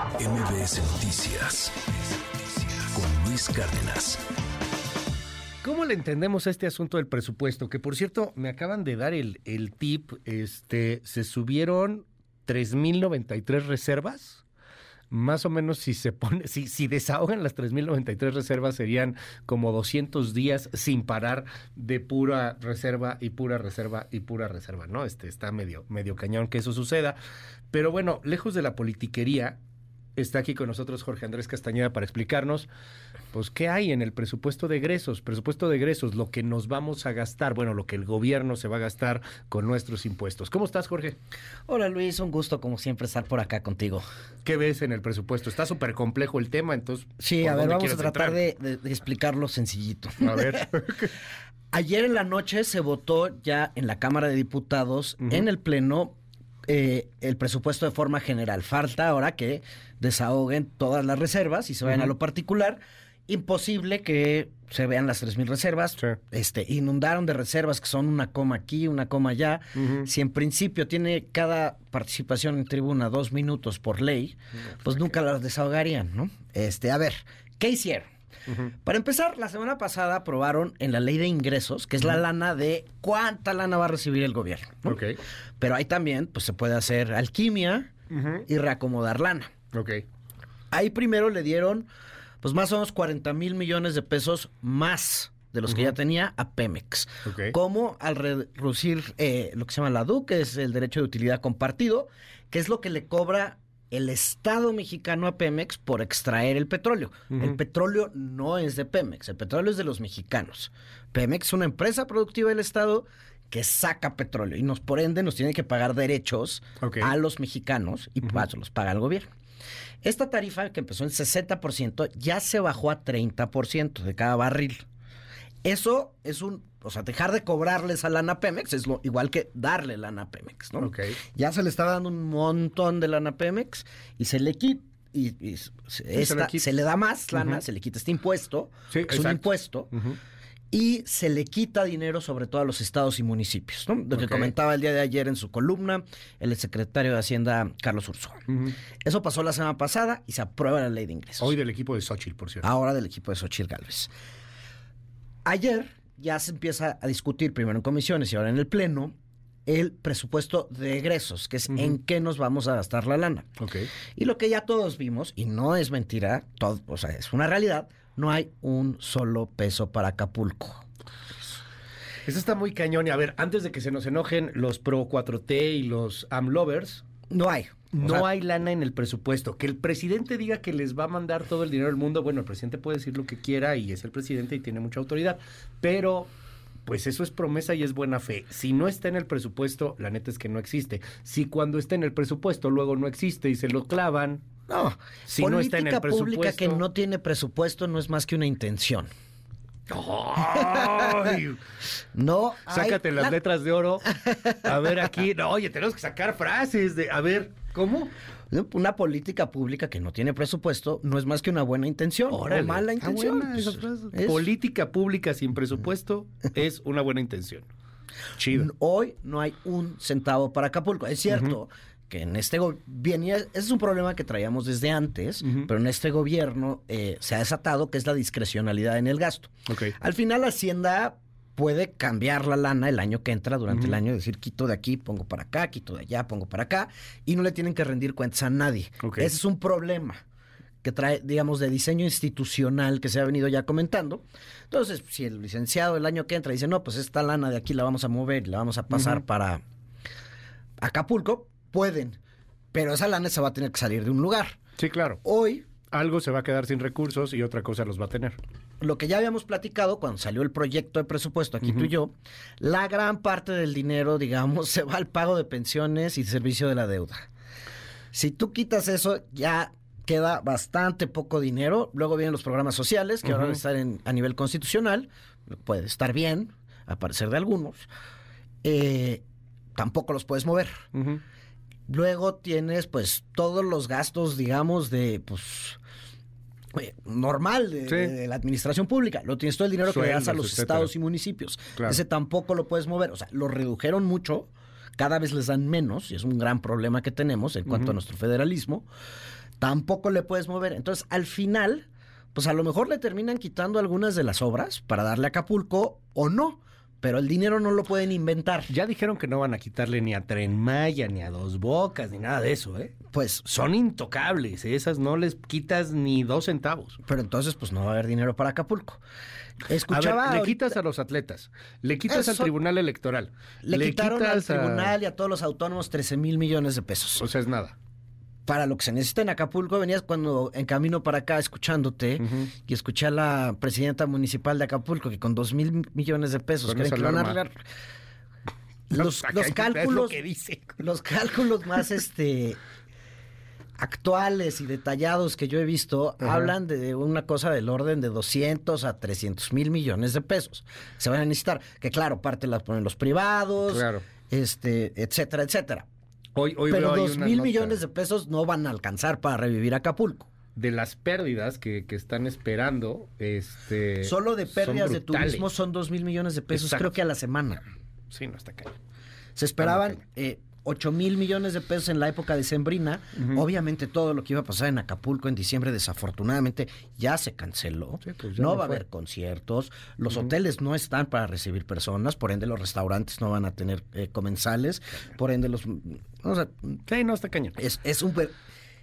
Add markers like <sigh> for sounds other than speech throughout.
MBS Noticias con Luis Cárdenas. ¿Cómo le entendemos a este asunto del presupuesto? Que por cierto, me acaban de dar el, el tip, este, se subieron 3.093 reservas. Más o menos si se pone, si, si desahogan las 3.093 reservas serían como 200 días sin parar de pura reserva y pura reserva y pura reserva, ¿no? Este está medio, medio cañón que eso suceda. Pero bueno, lejos de la politiquería, está aquí con nosotros Jorge Andrés Castañeda para explicarnos, pues, qué hay en el presupuesto de egresos. Presupuesto de egresos, lo que nos vamos a gastar, bueno, lo que el gobierno se va a gastar con nuestros impuestos. ¿Cómo estás, Jorge? Hola Luis, un gusto como siempre estar por acá contigo. ¿Qué ves en el presupuesto? Está súper complejo el tema, entonces... Sí, ¿por a ver, vamos a tratar entrar? de, de- de explicarlo sencillito. A ver. <laughs> Ayer en la noche se votó ya en la Cámara de Diputados, en el Pleno, eh, el presupuesto de forma general. Falta ahora que desahoguen todas las reservas y se vayan a lo particular. Imposible que se vean las 3.000 reservas. Sí. Este, inundaron de reservas que son una coma aquí, una coma allá. Si en principio tiene cada participación en tribuna dos minutos por ley, pues nunca las desahogarían, ¿no? Este, a ver, ¿qué hicieron? Para empezar, la semana pasada aprobaron en la ley de ingresos, que es la lana de cuánta lana va a recibir el gobierno. Pero ahí también pues, se puede hacer alquimia y reacomodar lana. Ahí primero le dieron pues más o menos 40 mil millones de pesos más de los que ya tenía a Pemex. Como al reducir eh, lo que se llama la DUC, que es el derecho de utilidad compartido, que es lo que le cobra el Estado mexicano a Pemex por extraer el petróleo. El petróleo no es de Pemex, el petróleo es de los mexicanos. Pemex es una empresa productiva del Estado que saca petróleo y nos por ende nos tiene que pagar derechos a los mexicanos y eso los paga el gobierno. Esta tarifa que empezó en 60% ya se bajó a 30% de cada barril. Eso es un, o sea, dejar de cobrarles a lana Pemex es lo igual que darle lana a Pemex, ¿no? Ok. Ya se le estaba dando un montón de lana Pemex y se le quita y, y se, esta- se le da más lana, se le quita este impuesto, Sí, que es un impuesto, y se le quita dinero sobre todo a los estados y municipios, ¿no? Lo que comentaba el día de ayer en su columna el secretario de Hacienda Carlos Ursúa. Eso pasó la semana pasada y se aprueba la ley de ingresos. Hoy del equipo de Xochitl, por cierto. Ahora del equipo de Xochitl Gálvez. Ayer ya se empieza a discutir, primero en comisiones y ahora en el Pleno, el presupuesto de egresos, que es en qué nos vamos a gastar la lana. Y lo que ya todos vimos, y no es mentira, todo, o sea, es una realidad, no hay un solo peso para Acapulco. Eso está muy cañón. Y a ver, antes de que se nos enojen los pro 4T y los AMLovers, No hay. O no sea, hay lana en el presupuesto. Que el presidente diga que les va a mandar todo el dinero del mundo. Bueno, el presidente puede decir lo que quiera y es el presidente y tiene mucha autoridad. Pero, pues eso es promesa y es buena fe. Si no está en el presupuesto, la neta es que no existe. Si cuando está en el presupuesto luego no existe y se lo clavan. No, Si no está en el política pública que presupuesto- no tiene presupuesto no es más que una intención. ¡Ay! <laughs> No hay Sácate las la- letras de oro. A ver aquí. No, oye, tenemos que sacar frases de. A ver, ¿cómo? Una política pública que no tiene presupuesto no es más que una buena intención Órale, o mala está intención. buena Pues, es- Política pública sin presupuesto es una buena intención. Chido. Hoy no hay un centavo para Acapulco. Es cierto que en este gobierno, ese es un problema que traíamos desde antes, pero en este gobierno eh, se ha desatado que es la discrecionalidad en el gasto. Al final Hacienda puede cambiar la lana el año que entra durante el año, decir quito de aquí, pongo para acá, quito de allá, pongo para acá, y no le tienen que rendir cuentas a nadie. Ese es un problema que trae, digamos, de diseño institucional que se ha venido ya comentando. Entonces, si el licenciado el año que entra dice, no, pues esta lana de aquí la vamos a mover y la vamos a pasar para Acapulco, pueden, pero esa lana se va a tener que salir de un lugar. Sí, claro. Hoy, Algo se va a quedar sin recursos y otra cosa los va a tener. Lo que ya habíamos platicado cuando salió el proyecto de presupuesto aquí tú y yo, la gran parte del dinero, digamos, <laughs> se va al pago de pensiones y servicio de la deuda. Si tú quitas eso, ya queda bastante poco dinero. Luego vienen los programas sociales, que ahora van a estar en- a nivel constitucional. Puede estar bien, a parecer de algunos. Eh, tampoco los puedes mover. Luego tienes, pues, todos los gastos, digamos, de, pues, eh, normal de, Sí. de la administración pública. Lo tienes todo el dinero que le das a los etcétera. estados y municipios. Claro. Ese tampoco lo puedes mover. O sea, lo redujeron mucho. Cada vez les dan menos y es un gran problema que tenemos en cuanto a nuestro federalismo. tampoco le puedes mover. Entonces, al final, pues a lo mejor le terminan quitando algunas de las obras para darle a Acapulco o no. Pero el dinero no lo pueden inventar. Ya dijeron que no van a quitarle ni a Tren Maya, ni a Dos Bocas, ni nada de eso, ¿eh? Pues, Son intocables, ¿eh? esas no les quitas ni dos centavos. pero entonces, pues no va a haber dinero para Acapulco. A Escuchaba. ver, le ahorita- quitas a los atletas, le quitas al Tribunal Electoral, le, quitaron al a- tribunal y a todos los autónomos 13 mil millones de pesos. O sea, es nada. Para lo que se necesita en Acapulco, venías cuando en camino para acá escuchándote y escuché a la presidenta municipal de Acapulco que con dos mil millones de pesos creen que van a arreglar. <laughs> Los, lo cálculos, que dice. <laughs> los cálculos más este actuales y detallados que yo he visto hablan de una cosa del orden de 200 a 300 mil millones de pesos. Se van a necesitar, que claro, parte las ponen los privados, Claro. este, etcétera, etcétera. Hoy, hoy Pero dos mil millones de pesos no van a alcanzar para revivir Acapulco. de las pérdidas que, que están esperando. Este, Solo de pérdidas de turismo son dos mil millones de pesos, Exacto. creo que a la semana. Sí, no está cañón. Se esperaban eh, 8 mil millones de pesos en la época de Sembrina. Ujú. Obviamente todo lo que iba a pasar en Acapulco en diciembre desafortunadamente ya se canceló. Sí, pues ya no no va a haber conciertos. Los hoteles no están para recibir personas. Por ende los restaurantes no van a tener eh, comensales. Por ende los... O sea, Sí, no está cañón. es, es un...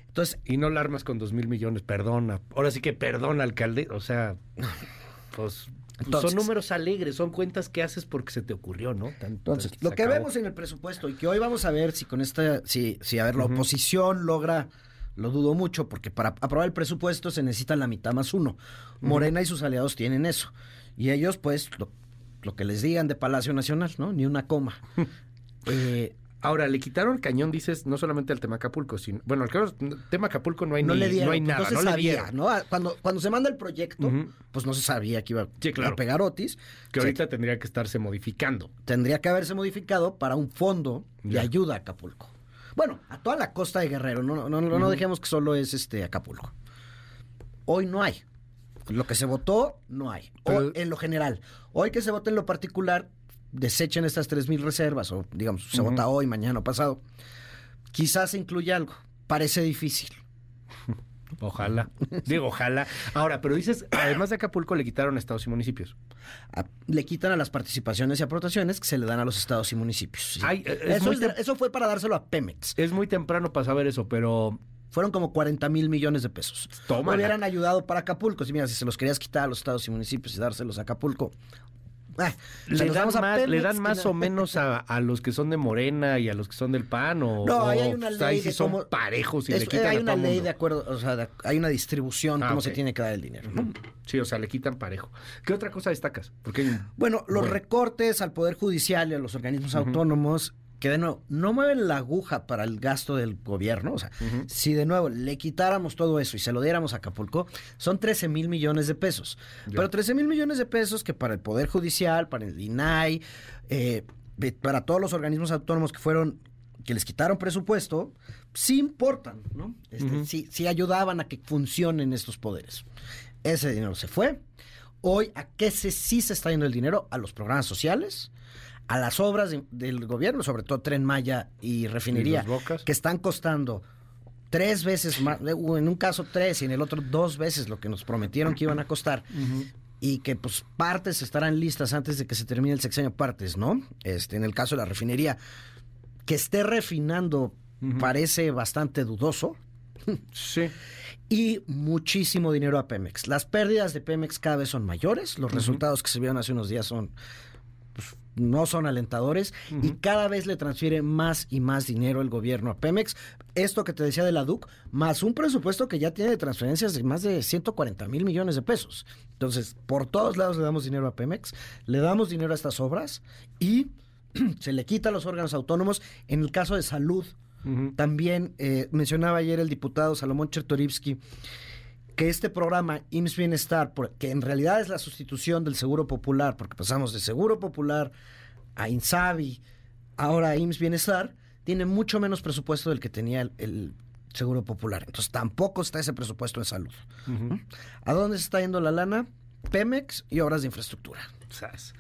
Entonces, Y no la armas con dos mil millones, perdona. Ahora sí que perdona, alcalde. O sea, <laughs> pues Entonces- son números alegres, son cuentas que haces porque se te ocurrió, ¿no? Tan- Entonces, tan- lo que acabó. vemos en el presupuesto y que hoy vamos a ver si con esta, si, si a ver, la oposición logra, lo dudo mucho, porque para aprobar el presupuesto se necesita la mitad más uno. Morena y sus aliados tienen eso. Y ellos, pues, lo, lo que les digan de Palacio Nacional, ¿no? Ni una coma. Eh, <laughs> Ahora, le quitaron el cañón, dices, no solamente al tema Acapulco, sino. Bueno, al tema Acapulco no hay no ni- le dieron, no hay pues, nada, no se no sabía. ¿no? Ah, Cuando, cuando se manda el proyecto, pues no se sabía que iba Sí, claro. a pegar Otis. Que ahorita tendría que estarse modificando. tendría que haberse modificado para un fondo de Ya. ayuda a Acapulco. Bueno, a toda la costa de Guerrero, no, no, no, dejemos que solo es este Acapulco. Hoy no hay. Lo que se votó, no hay. O en lo general. Hoy que se vote en lo particular, desechen estas tres mil reservas, o digamos, se vota hoy, mañana o pasado. Quizás se incluya algo. Parece difícil. <laughs> Ojalá. Digo, ojalá. Ahora, pero dices, además de Acapulco, le quitaron estados y municipios. A- le quitan a las participaciones y aportaciones que se le dan a los estados y municipios. Sí. Ay, eh, es eso, muy es de- tem- eso fue para dárselo a Pemex. Es muy temprano para saber eso, pero Fueron como 40 mil millones de pesos. Tómala. Hubieran ayudado para Acapulco. Si mira, si se los querías quitar a los estados y municipios y dárselos a Acapulco. Ah, le dan, a más, le dan más o menos a, a los que son de Morena y a los que son del PAN o, No, ahí hay una pues, ley ahí sí son cómo- parejos y Es- le quitan hay a una todo ley mundo. de acuerdo, o sea, de- hay una distribución, Ah, cómo se tiene que dar el dinero. ¿no? Sí, o sea, le quitan parejo. ¿Qué otra cosa destacas? Porque Bueno, los Bueno. recortes al Poder Judicial y a los organismos autónomos, que de nuevo, no mueven la aguja para el gasto del gobierno. O sea, si de nuevo le quitáramos todo eso y se lo diéramos a Acapulco, son 13 mil millones de pesos. Ya. Pero 13 mil millones de pesos que para el Poder Judicial, para el INAI, eh, de- para todos los organismos autónomos que fueron que les quitaron presupuesto, sí importan, ¿no? Este, sí, sí ayudaban a que funcionen estos poderes. Ese dinero se fue. Hoy, ¿a qué se, sí se está yendo el dinero? A los programas sociales, a las obras de- del gobierno, sobre todo Tren Maya y Refinería, que están costando tres veces más, en un caso tres y en el otro dos veces lo que nos prometieron que iban a costar. Y que pues partes estarán listas antes de que se termine el sexenio partes, ¿no? Este, en el caso de la refinería, que esté refinando parece bastante dudoso Sí. y muchísimo dinero a Pemex. Las pérdidas de Pemex cada vez son mayores, los resultados que se vieron hace unos días son no son alentadores y cada vez le transfiere más y más dinero el gobierno a Pemex. Esto que te decía de la DUC, más un presupuesto que ya tiene de transferencias de más de 140 mil millones de pesos. Entonces, por todos lados le damos dinero a Pemex, le damos dinero a estas obras y <clears throat> se le quita a los órganos autónomos. En el caso de salud, también eh, mencionaba ayer el diputado Salomón Chertorivsky que este programa IMSS Bienestar, que en realidad es la sustitución del Seguro Popular, porque pasamos de Seguro Popular a INSABI, ahora a IMSS Bienestar, tiene mucho menos presupuesto del que tenía el, el Seguro Popular. Entonces tampoco está ese presupuesto en salud. Ujú. ¿A dónde se está yendo la lana? Pemex y obras de infraestructura. Sas.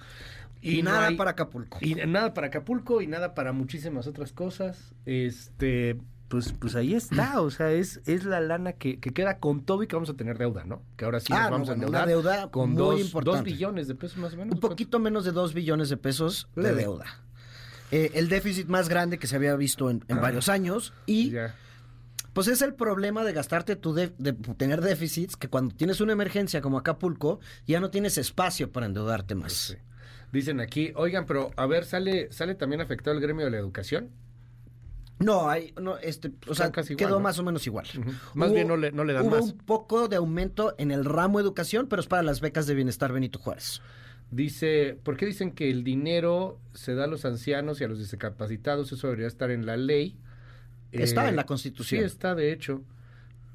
Y, nada hay- para Acapulco. Y nada para Acapulco y nada para muchísimas otras cosas. Este, pues, pues ahí está, o sea, es, es la lana que, que queda con todo y que vamos a tener deuda, ¿no? Que ahora sí Ah, nos no, vamos a bueno, una endeudar deuda con muy dos, importante. dos billones de pesos más o menos. Un poquito menos de 2 billones de pesos de deuda. Eh, el déficit más grande que se había visto en, en Ah. varios años y Ya. pues es el problema de gastarte tu de, de tener déficits que cuando tienes una emergencia como Acapulco ya no tienes espacio para endeudarte más. Sí. Dicen aquí, oigan, pero a ver, ¿sale, sale también afectado el gremio de la educación? No, hay, no, este, o sea, casi igual, quedó ¿no? más o menos igual. Más bien no le- no le dan hubo más. un poco de aumento en el ramo educación, pero es para las becas de bienestar Benito Juárez. Dice, ¿por qué dicen que el dinero se da a los ancianos y a los discapacitados? Eso debería estar en la ley. Está Eh, en la Constitución. Sí, está, de hecho.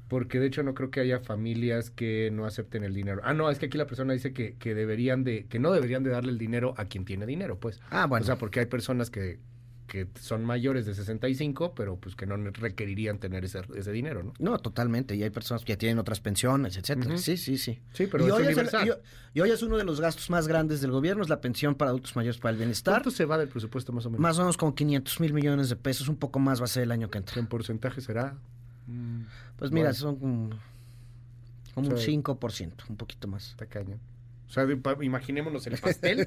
Porque de hecho no creo que haya familias que no acepten el dinero. Ah, no, es que aquí la persona dice que, que deberían de, que no deberían de darle el dinero a quien tiene dinero, pues. Ah, bueno. O sea, porque hay personas que, que son mayores de 65, pero pues que no requerirían tener ese, ese dinero, ¿no? No, totalmente. Y hay personas que ya tienen otras pensiones, etcétera. Sí, sí, sí. Sí, pero y, es hoy es el- universal. y hoy- y hoy es uno de los gastos más grandes del gobierno, es la pensión para adultos mayores para el bienestar. ¿Cuánto se va del presupuesto más o menos? Más o menos como 500 mil millones de pesos, un poco más va a ser el año que ¿Qué entra. en porcentaje será? Pues mira, Bueno. son como, como un Sí. 5%, un poquito más. Está cañón. O sea, de- imaginémonos el pastel.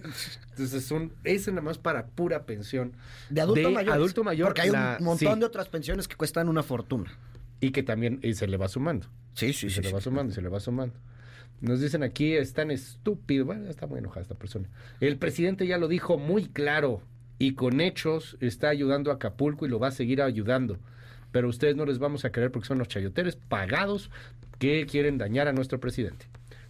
Entonces, es un, es nada más para pura pensión. De adulto De mayor. adulto mayor, Porque hay la- un montón sí. de otras pensiones que cuestan una fortuna. Y que también y se le va sumando. Sí, sí, Y sí. se le sí. va sumando, se le va sumando. Nos dicen aquí, es tan estúpido. Bueno, está muy enojada esta persona. El presidente ya lo dijo muy claro y con hechos está ayudando a Acapulco y lo va a seguir ayudando. Pero ustedes no les vamos a creer porque son los chayoteres pagados que quieren dañar a nuestro presidente.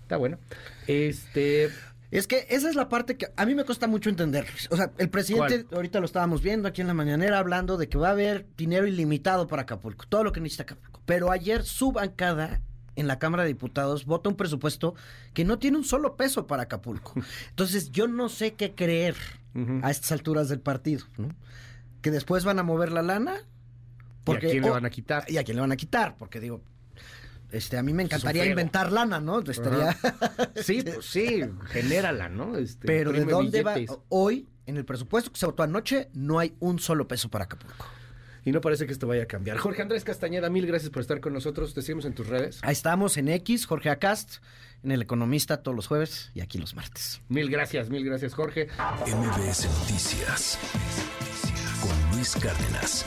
Está bueno. Este. Es que esa es la parte que a mí me cuesta mucho entender. O sea, el presidente, ahorita lo estábamos viendo aquí en la mañanera, hablando de que va a haber dinero ilimitado para Acapulco, todo lo que necesita Acapulco. Pero ayer su bancada en la Cámara de Diputados vota un presupuesto que no tiene un solo peso para Acapulco. <laughs> Entonces yo no sé qué creer a estas alturas del partido, ¿no? Que después van a mover la lana. ¿Y a quién le van a quitar? ¿Y a quién le van a quitar? Porque digo, este, a mí me encantaría inventar lana, ¿no? Estaría... <laughs> Sí, pues sí, genérala, ¿no? Este, Pero ¿de dónde billetes. va? Hoy, en el presupuesto que se votó anoche, no hay un solo peso para Acapulco. Y no parece que esto vaya a cambiar. Jorge Andrés Castañeda, mil gracias por estar con nosotros. Te seguimos en tus redes. Ahí estamos en X, Jorge Acast, en El Economista todos los jueves y aquí los martes. Mil gracias, mil gracias, Jorge. MBS Noticias con Luis Cárdenas.